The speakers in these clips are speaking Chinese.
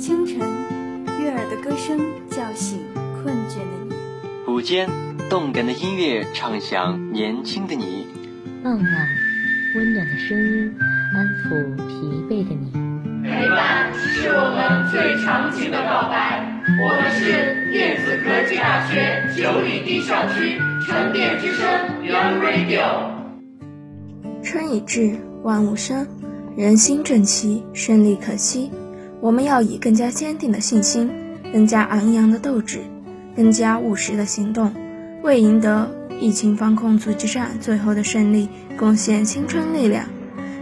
清晨，悦耳的歌声叫醒困倦的你；午间，动感的音乐唱响年轻的你；傍晚，温暖的声音安抚疲惫的你。陪伴是我们最长情的告白。我们是电子科技大学九里堤校区沉淀之声 Young Radio。春已至，万物生，人心正气，胜利可期。我们要以更加坚定的信心，更加昂扬的斗志，更加务实的行动，为赢得疫情防控阻击战最后的胜利，贡献青春力量。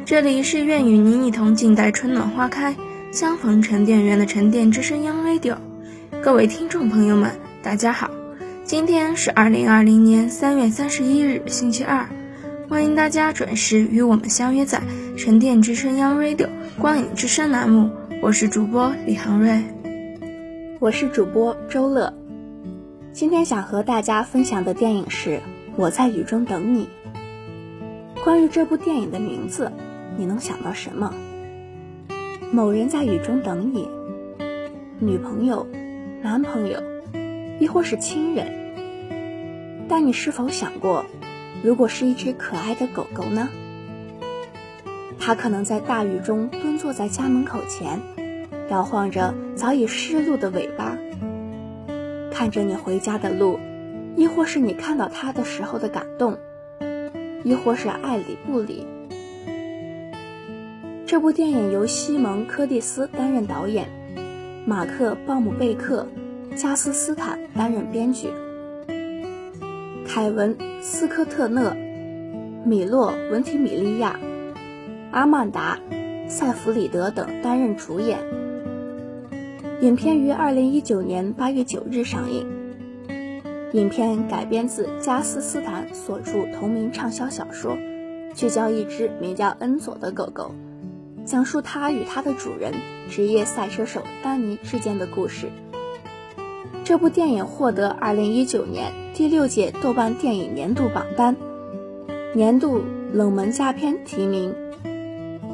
这里是愿与您一同静待春暖花开，相逢沉淀园的沉淀之声 Young Radio。各位听众朋友们，大家好，今天是二零二零年三月三十一日，星期二，欢迎大家准时与我们相约在沉淀之声 Young Radio 光影之声栏目。我是主播李航瑞，我是主播周乐。今天想和大家分享的电影是《我在雨中等你》。关于这部电影的名字，你能想到什么？某人在雨中等你，女朋友、男朋友，亦或是亲人？但你是否想过，如果是一只可爱的狗狗呢？它可能在大雨中蹲坐在家门口前，摇晃着早已湿漉的尾巴，看着你回家的路，亦或是你看到它的时候的感动，亦或是爱理不理。这部电影由西蒙·柯蒂斯担任导演，马克·鲍姆贝克、加斯斯坦担任编剧，凯文·斯科特勒、米洛·文提米利亚。阿曼达·塞弗里德等担任主演。影片于二零一九年八月九日上映。影片改编自加斯斯坦所著同名畅销小说，聚焦一只名叫恩佐的狗狗，讲述它与它的主人职业赛车手丹尼之间的故事。这部电影获得二零一九年第六届豆瓣电影年度榜单年度冷门佳片提名。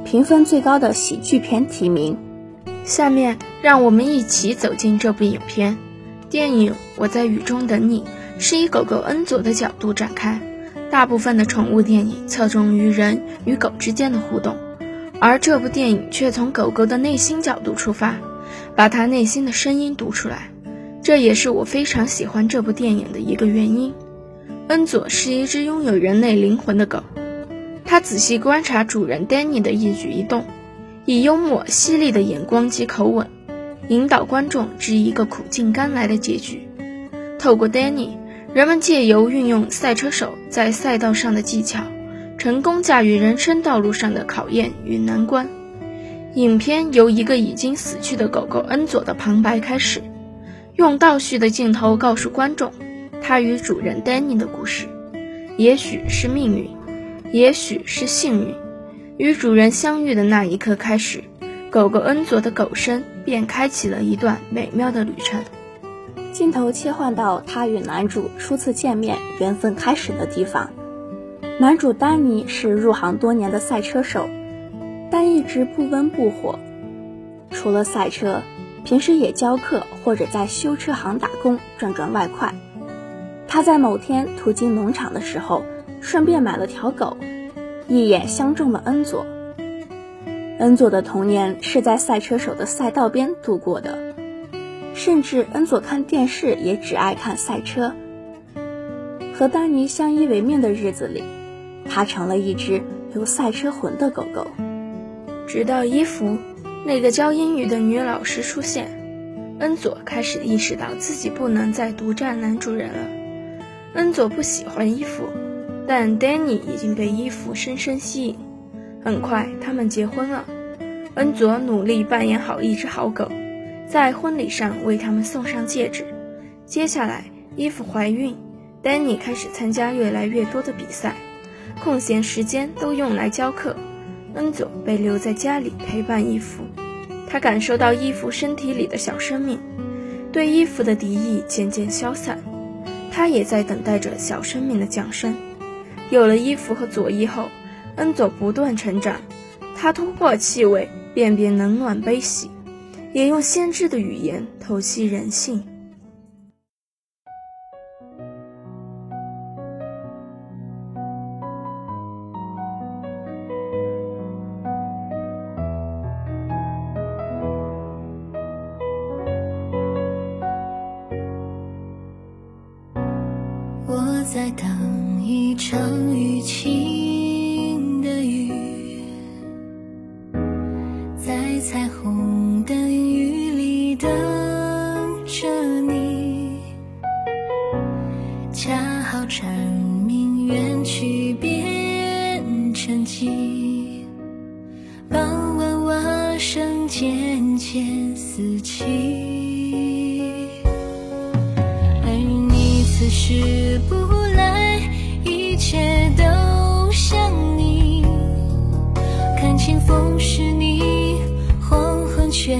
评分最高的喜剧片提名。下面让我们一起走进这部影片。电影《我在雨中等你》是以狗狗恩佐的角度展开。大部分的宠物电影侧重于人与狗之间的互动，而这部电影却从狗狗的内心角度出发，把它内心的声音读出来。这也是我非常喜欢这部电影的一个原因。恩佐是一只拥有人类灵魂的狗。它仔细观察主人 Danny 的一举一动，以幽默犀利的眼光及口吻，引导观众至一个苦尽甘来的结局。透过 Danny，人们借由运用赛车手在赛道上的技巧，成功驾驭人生道路上的考验与难关。影片由一个已经死去的狗狗恩佐的旁白开始，用倒叙的镜头告诉观众，他与主人 Danny 的故事，也许是命运。也许是幸运，与主人相遇的那一刻开始，狗狗恩佐的狗生便开启了一段美妙的旅程。镜头切换到他与男主初次见面、缘分开始的地方。男主丹尼是入行多年的赛车手，但一直不温不火。除了赛车，平时也教课或者在修车行打工赚赚外快。他在某天途经农场的时候。顺便买了条狗，一眼相中了恩佐。恩佐的童年是在赛车手的赛道边度过的，甚至恩佐看电视也只爱看赛车。和丹尼相依为命的日子里，他成了一只有赛车魂的狗狗。直到伊芙，那个教英语的女老师出现，恩佐开始意识到自己不能再独占男主人了。恩佐不喜欢伊芙。但 Danny 已经被伊芙深深吸引，很快他们结婚了。恩佐努力扮演好一只好狗，在婚礼上为他们送上戒指。接下来，伊芙怀孕，Danny 开始参加越来越多的比赛，空闲时间都用来教课。恩佐被留在家里陪伴伊芙，他感受到伊芙身体里的小生命，对伊芙的敌意渐渐消散，他也在等待着小生命的降生。有了伊芙和佐伊后，恩佐不断成长。他突破气味，辨别冷暖悲喜，也用先知的语言透析人性。傍晚蛙声渐渐四起。而你此时不来，一切都像你。看清风是你，黄昏却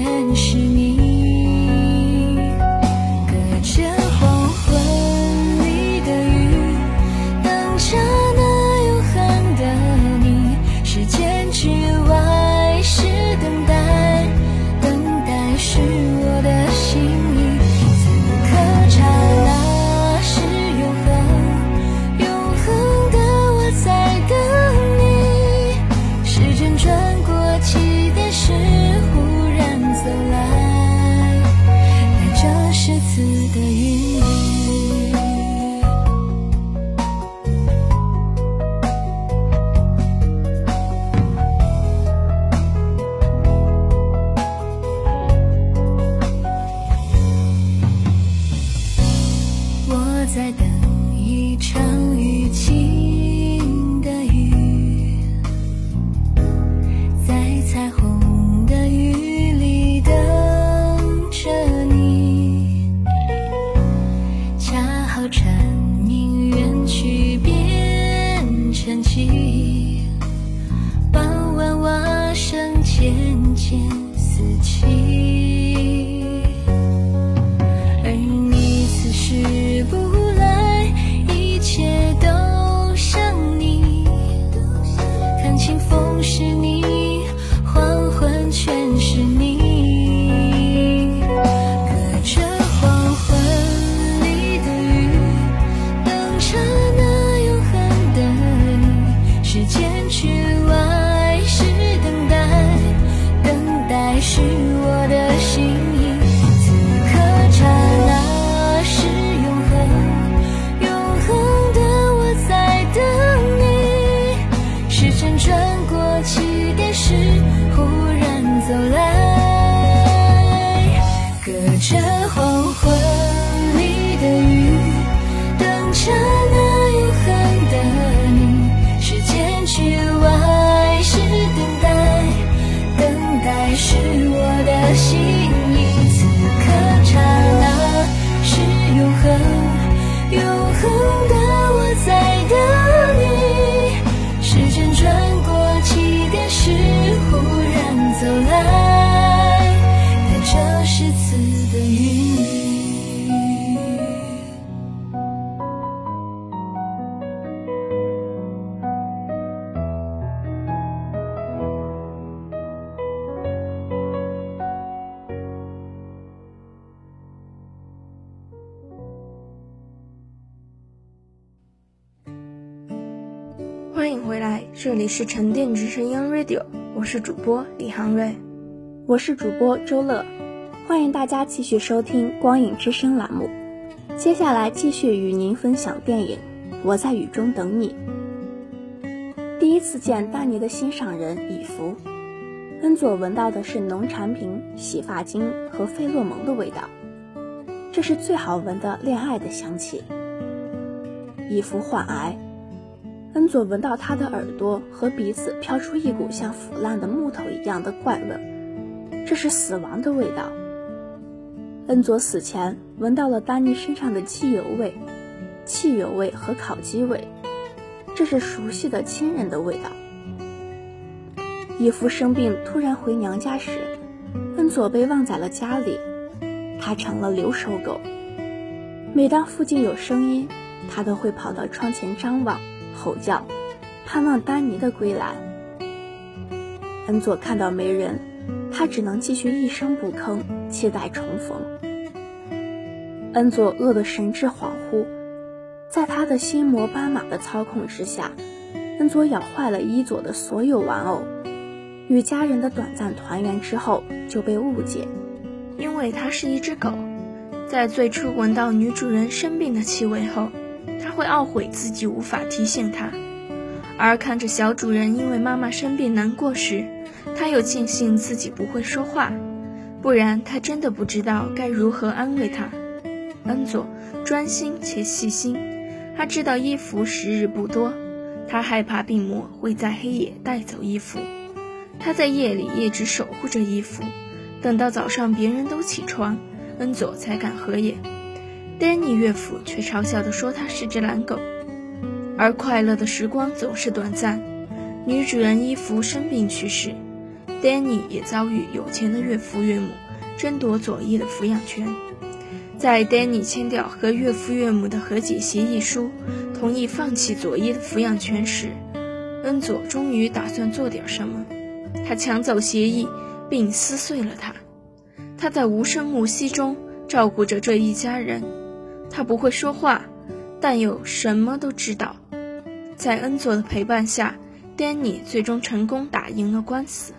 这里是沉淀之声 Young Radio，我是主播李航瑞，我是主播周乐，欢迎大家继续收听光影之声栏目。接下来继续与您分享电影《我在雨中等你》。第一次见丹尼的心上人以弗，恩佐闻到的是农产品、洗发精和费洛蒙的味道，这是最好闻的恋爱的香气。以弗患癌。恩佐闻到他的耳朵和鼻子飘出一股像腐烂的木头一样的怪味，这是死亡的味道。恩佐死前闻到了丹尼身上的汽油味、汽油味和烤鸡味，这是熟悉的亲人的味道。伊芙生病突然回娘家时，恩佐被忘在了家里，他成了留守狗。每当附近有声音，他都会跑到窗前张望。吼叫，盼望丹尼的归来。恩佐看到没人，他只能继续一声不吭，期待重逢。恩佐饿得神志恍惚，在他的心魔斑马的操控之下，恩佐咬坏了伊佐的所有玩偶。与家人的短暂团圆之后，就被误解，因为它是一只狗。在最初闻到女主人生病的气味后，他会懊悔自己无法提醒他；而看着小主人因为妈妈生病难过时，他又庆幸自己不会说话，不然他真的不知道该如何安慰他。恩佐专心且细心，他知道衣服时日不多，他害怕病魔会在黑夜带走衣服。他在夜里一直守护着衣服，等到早上别人都起床，恩佐才敢合眼。丹尼岳父却嘲笑地说他是只懒狗。而快乐的时光总是短暂，女主人伊芙生病去世，丹尼也遭遇有钱的岳父岳母争夺佐伊的抚养权。在丹尼签掉和岳父岳母的和解协议书，同意放弃佐伊的抚养权时，恩佐终于打算做点什么。他抢走协议，并撕碎了它。他在无声无息中照顾着这一家人。他不会说话，但又什么都知道。在恩佐的陪伴下，丹尼最终成功打赢了官司。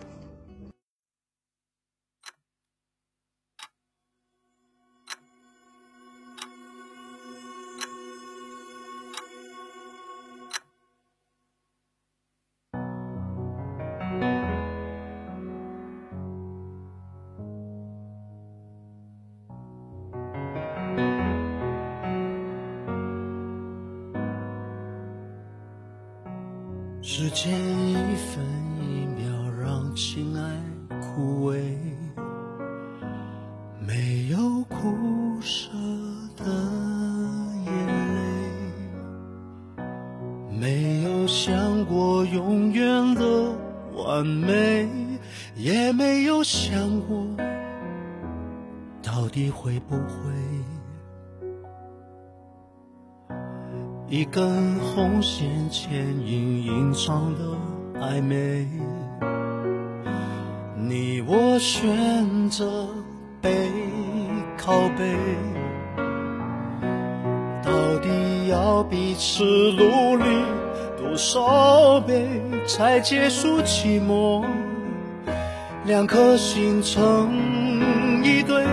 一根红线牵引隐藏的暧昧，你我选择背靠背，到底要彼此努力多少倍才结束寂寞？两颗心成一对，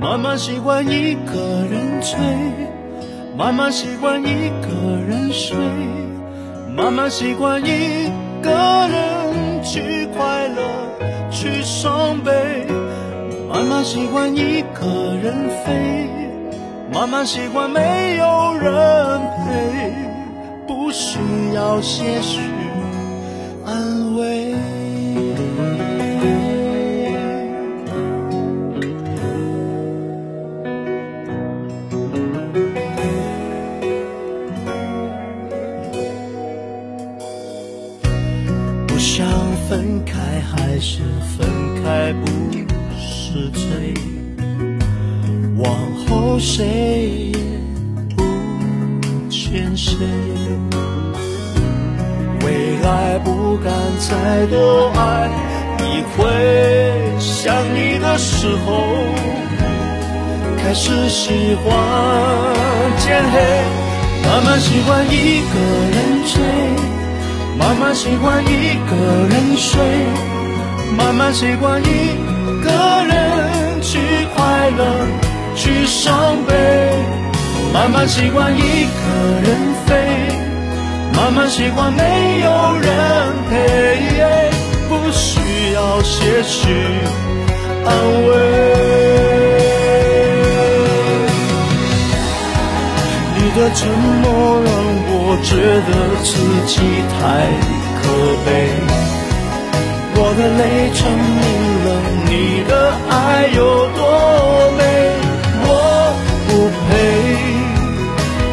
慢慢习惯一个人追。慢慢习惯一个人睡，慢慢习惯一个人去快乐，去伤悲，慢慢习惯一个人飞，慢慢习惯没有人陪，不需要些许习惯一个人追，慢慢习惯一个人睡。慢慢习惯一个人去快乐，去伤悲；慢慢习惯一个人飞，慢慢习惯没有人陪，不需要些许安慰。沉默让我觉得自己太可悲。我的泪证明了你的爱有多美，我不配，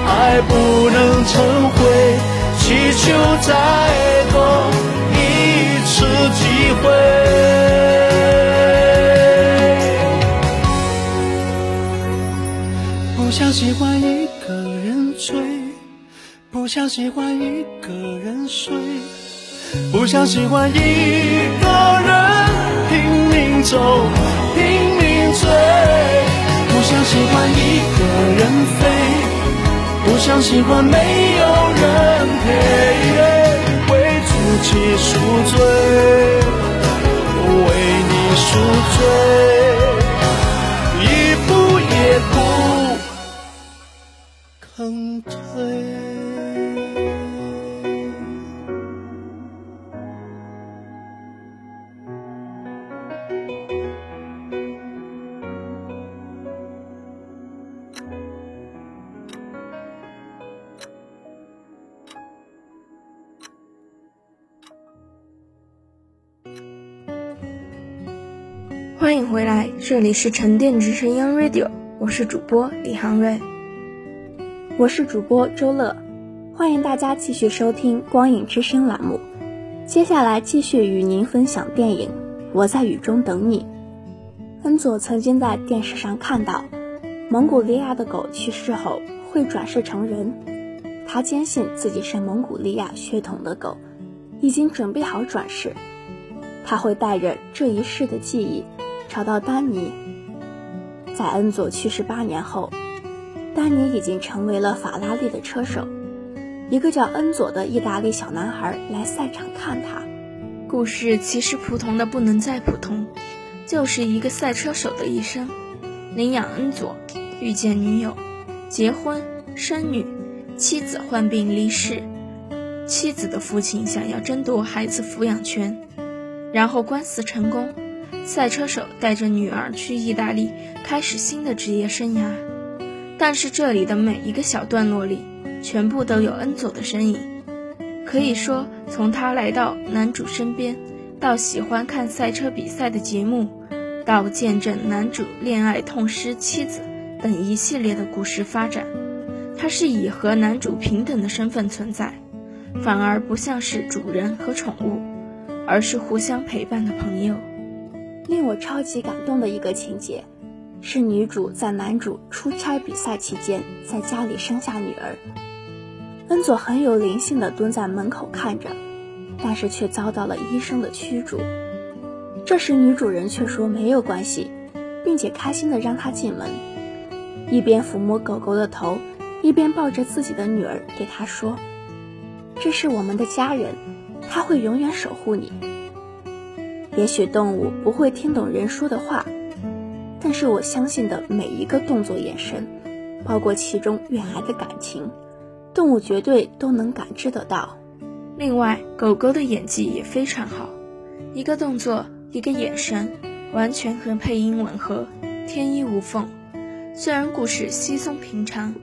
爱不能成灰，祈求再多一次机会。不想喜欢一，不想喜欢一个人睡。不想喜欢一个人拼命走，拼命追。不想喜欢一个人飞，不想喜欢没有人陪，这里是沉淀之声 Young Radio，我是主播李航瑞，我是主播周乐，欢迎大家继续收听光影之声栏目。接下来继续与您分享电影《我在雨中等你》。恩佐曾经在电视上看到，蒙古利亚的狗去世后会转世成人，他坚信自己是蒙古利亚血统的狗，已经准备好转世，他会带着这一世的记忆。找到丹尼，在恩佐去世八年后，丹尼已经成为了法拉利的车手。一个叫恩佐的意大利小男孩来赛场看他。故事其实普通的不能再普通，就是一个赛车手的一生：领养恩佐，遇见女友，结婚，生女，妻子患病离世，妻子的父亲想要争夺孩子抚养权，然后官司成功。赛车手带着女儿去意大利开始新的职业生涯，但是这里的每一个小段落里，全部都有恩佐的身影。可以说，从他来到男主身边，到喜欢看赛车比赛的节目，到见证男主恋爱痛失妻子等一系列的故事发展，他是以和男主平等的身份存在，反而不像是主人和宠物，而是互相陪伴的朋友。令我超级感动的一个情节，是女主在男主出差比赛期间，在家里生下女儿。恩佐很有灵性的蹲在门口看着，但是却遭到了医生的驱逐。这时女主人却说没有关系，并且开心的让他进门，一边抚摸狗狗的头，一边抱着自己的女儿，对他说：“这是我们的家人，他会永远守护你。”也许动物不会听懂人说的话，但是我相信的每一个动作、眼神，包括其中蕴含的感情，动物绝对都能感知得到。另外，狗狗的演技也非常好，一个动作，一个眼神，完全和配音吻合，天衣无缝。虽然故事稀松平常，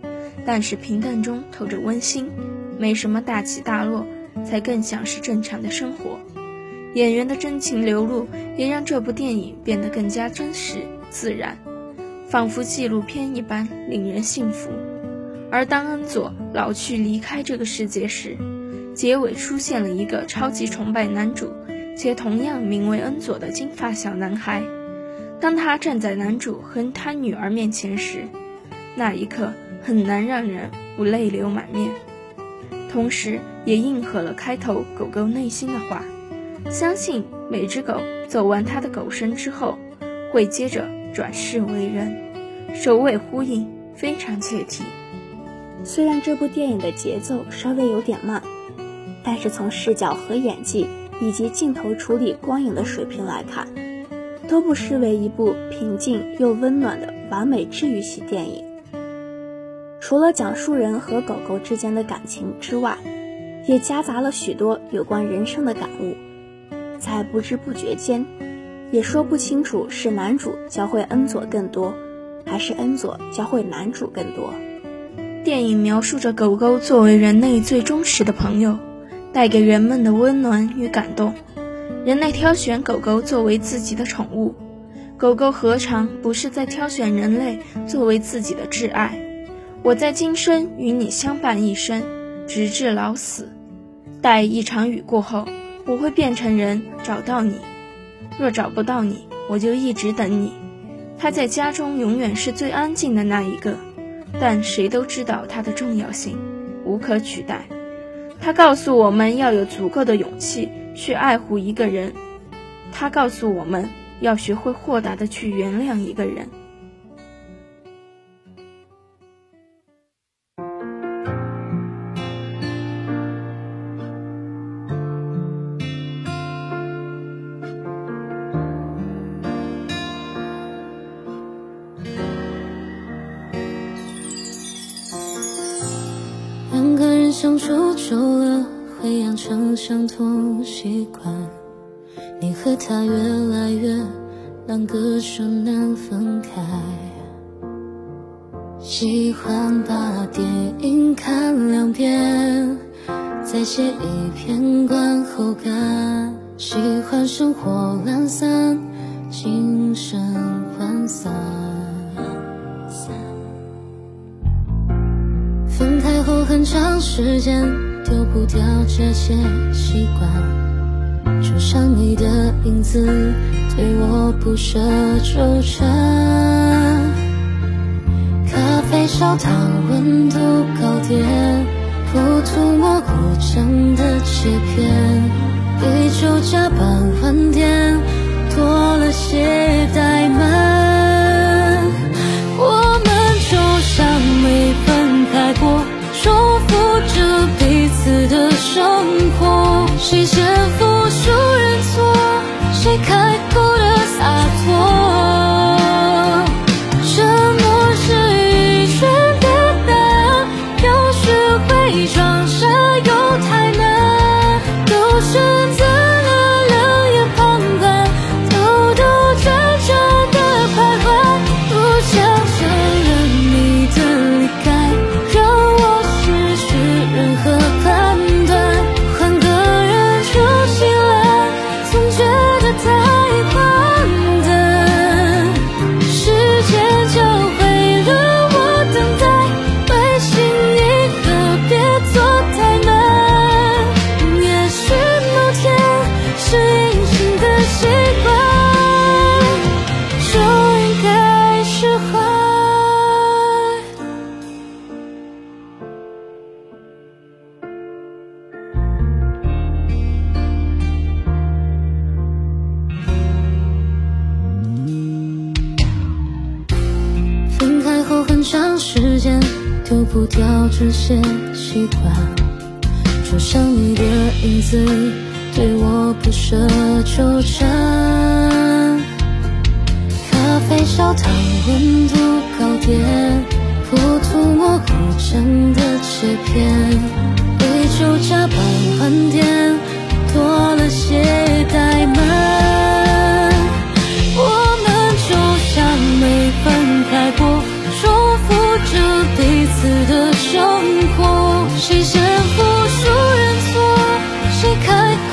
但是平淡中透着温馨，没什么大起大落，才更像是正常的生活。演员的真情流露，也让这部电影变得更加真实自然，仿佛纪录片一般，令人信服。而当恩佐老去离开这个世界时，结尾出现了一个超级崇拜男主，且同样名为恩佐的金发小男孩。当他站在男主和他女儿面前时，那一刻很难让人不泪流满面，同时也应和了开头狗狗内心的话。相信每只狗走完它的狗生之后，会接着转世为人，首尾呼应，非常切题。虽然这部电影的节奏稍微有点慢，但是从视角和演技以及镜头处理、光影的水平来看，都不失为一部平静又温暖的完美治愈系电影。除了讲述人和狗狗之间的感情之外，也夹杂了许多有关人生的感悟。在不知不觉间，也说不清楚是男主教会恩佐更多，还是恩佐教会男主更多。电影描述着狗狗作为人类最忠实的朋友，带给人们的温暖与感动。人类挑选狗狗作为自己的宠物，狗狗何尝不是在挑选人类作为自己的挚爱？我在今生与你相伴一生，直至老死。待一场雨过后。我会变成人找到你，若找不到你，我就一直等你。他在家中永远是最安静的那一个，但谁都知道他的重要性，无可取代。他告诉我们要有足够的勇气去爱护一个人，他告诉我们要学会豁达的去原谅一个人。他越来越难割舍难分开。喜欢把电影看两遍，再写一篇观后感。喜欢生活懒散，精神涣散。分开后很长时间丢不掉这些习惯，就像你的影子对我不舍纠缠。咖啡少糖，温度高点，不涂抹果酱的切片，杯酒加班晚点，多了些怠慢。我们就像没，重复着彼此的生活。谁先付出认错，谁开口的洒脱。咖啡少糖，温度高点，不涂抹果酱的切片，杯酒加班晚点，多了些怠慢。我们就像没分开过，重复着彼此的生活。谁先付出认错，谁开口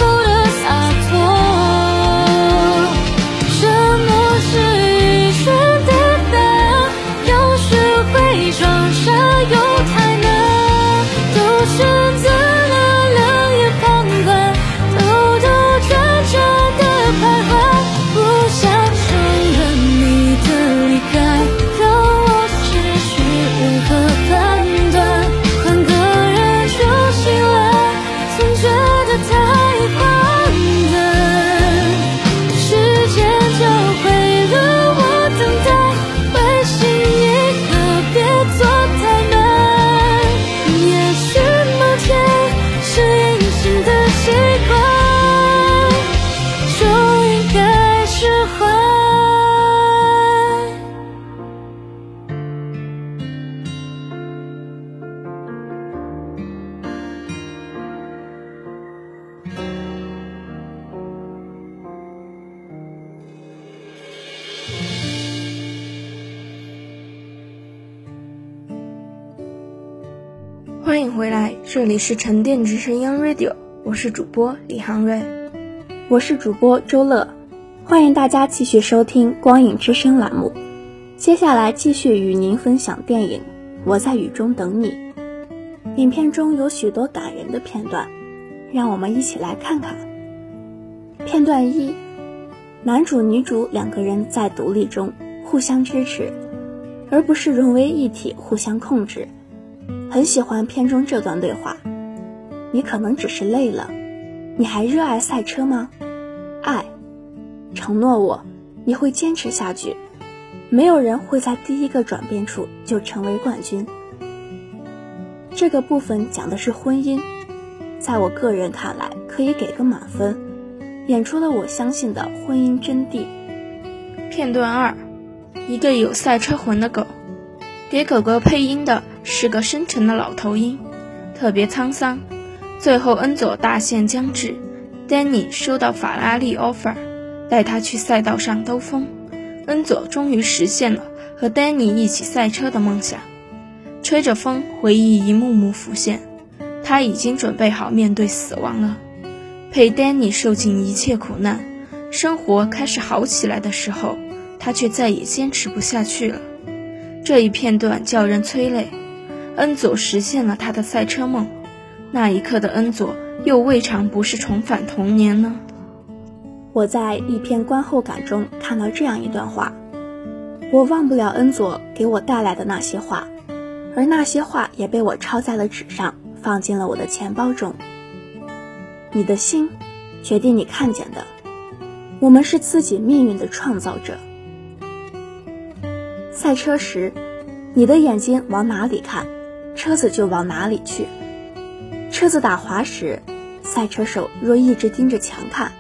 这里是沉淀之声 Young Radio，我是主播李航瑞。我是主播周乐，欢迎大家继续收听《光影之声》栏目。接下来继续与您分享电影《我在雨中等你》。影片中有许多感人的片段，让我们一起来看看。片段一：男主女主两个人在独立中互相支持，而不是融为一体互相控制。很喜欢片中这段对话：“你可能只是累了，你还热爱赛车吗？爱，承诺我，你会坚持下去。没有人会在第一个转变处就成为冠军。这个部分讲的是婚姻，在我个人看来，可以给个满分，演出了我相信的婚姻真谛。片段二，一个有赛车魂的狗，给狗狗配音的是个深沉的老头音，特别沧桑。最后恩佐大限将至，丹尼收到法拉利 offer，带他去赛道上兜风。恩佐终于实现了和丹尼一起赛车的梦想，吹着风，回忆一幕幕浮现。他已经准备好面对死亡了，陪丹尼受尽一切苦难，生活开始好起来的时候，他却再也坚持不下去了。这一片段叫人催泪。恩佐实现了他的赛车梦，那一刻的恩佐又未尝不是重返童年呢？我在一篇观后感中看到这样一段话：我忘不了恩佐给我带来的那些话，而那些话也被我抄在了纸上，放进了我的钱包中。你的心决定你看见的，我们是自己命运的创造者。赛车时，你的眼睛往哪里看，车子就往哪里去。车子打滑时，赛车手若一直盯着墙看。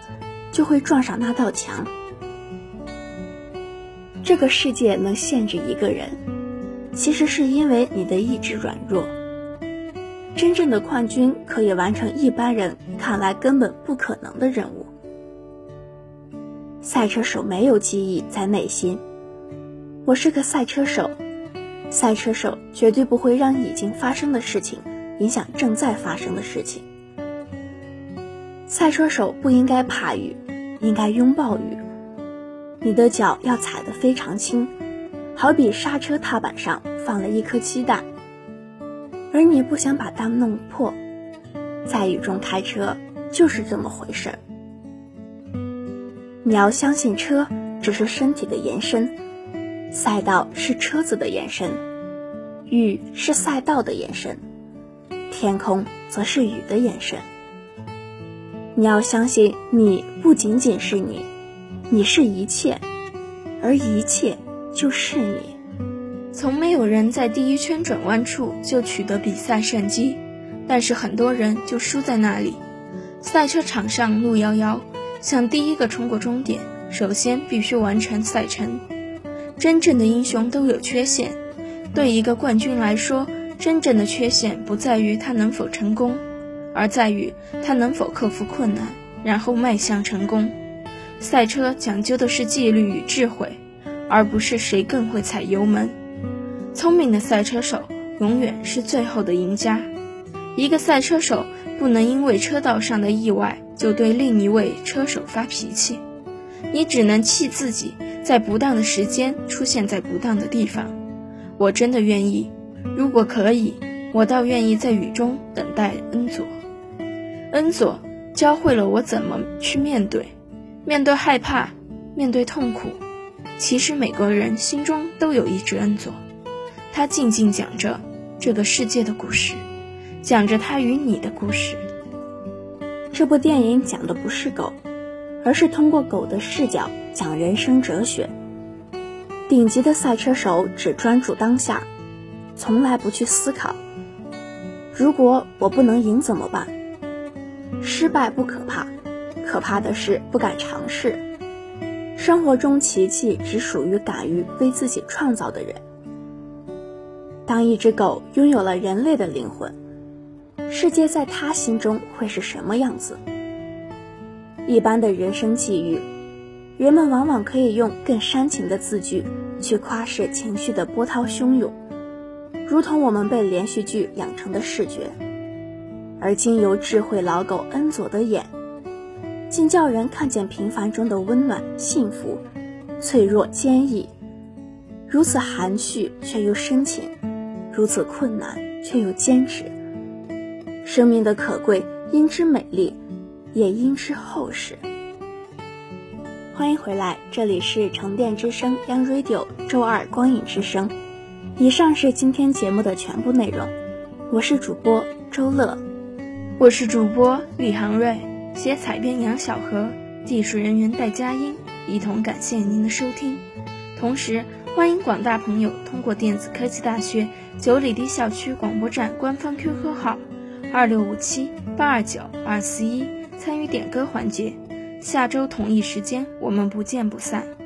就会撞上那道墙。这个世界能限制一个人，其实是因为你的意志软弱。真正的冠军可以完成一般人看来根本不可能的任务。赛车手没有记忆在内心。我是个赛车手，赛车手绝对不会让已经发生的事情影响正在发生的事情。赛车手不应该怕雨，应该拥抱雨。你的脚要踩得非常轻，好比刹车踏板上放了一颗鸡蛋，而你不想把它弄破。在雨中开车就是这么回事儿。你要相信，车只是身体的延伸，赛道是车子的延伸，雨是赛道的延伸，天空则是雨的延伸。你要相信，你不仅仅是你，你是一切，而一切就是你。从没有人在第一圈转弯处就取得比赛胜机，但是很多人就输在那里。赛车场上路遥遥，想第一个冲过终点，首先必须完成赛程。真正的英雄都有缺陷，对一个冠军来说，真正的缺陷不在于他能否成功。而在于他能否克服困难，然后迈向成功。赛车讲究的是纪律与智慧，而不是谁更会踩油门。聪明的赛车手永远是最后的赢家。一个赛车手不能因为车道上的意外就对另一位车手发脾气，你只能气自己在不当的时间出现在不当的地方。我真的愿意，如果可以，我倒愿意在雨中等待恩佐。恩佐教会了我怎么去面对，面对害怕，面对痛苦。其实每个人心中都有一只恩佐，他静静讲着这个世界的故事，讲着他与你的故事。这部电影讲的不是狗，而是通过狗的视角讲人生哲学。顶级的赛车手只专注当下，从来不去思考，如果我不能赢怎么办？失败不可怕，可怕的是不敢尝试。生活中奇迹只属于敢于为自己创造的人。当一只狗拥有了人类的灵魂，世界在他心中会是什么样子？一般的人生际遇，人们往往可以用更煽情的字句去夸示情绪的波涛汹涌，如同我们被连续剧养成的视觉。而经由智慧老狗恩佐的眼，竟叫人看见平凡中的温暖、幸福，脆弱、坚毅，如此含蓄却又深情，如此困难却又坚持。生命的可贵，因之美丽，也应知后事。欢迎回来，这里是成电之声 Young Radio，周二光影之声。以上是今天节目的全部内容。我是主播周乐，我是主播李航瑞，写采编杨小河，技术人员戴佳音，一同感谢您的收听。同时，欢迎广大朋友通过电子科技大学九里堤校区广播站官方 QQ 号二六五七八二九二四一。参与点歌环节。下周同一时间我们不见不散。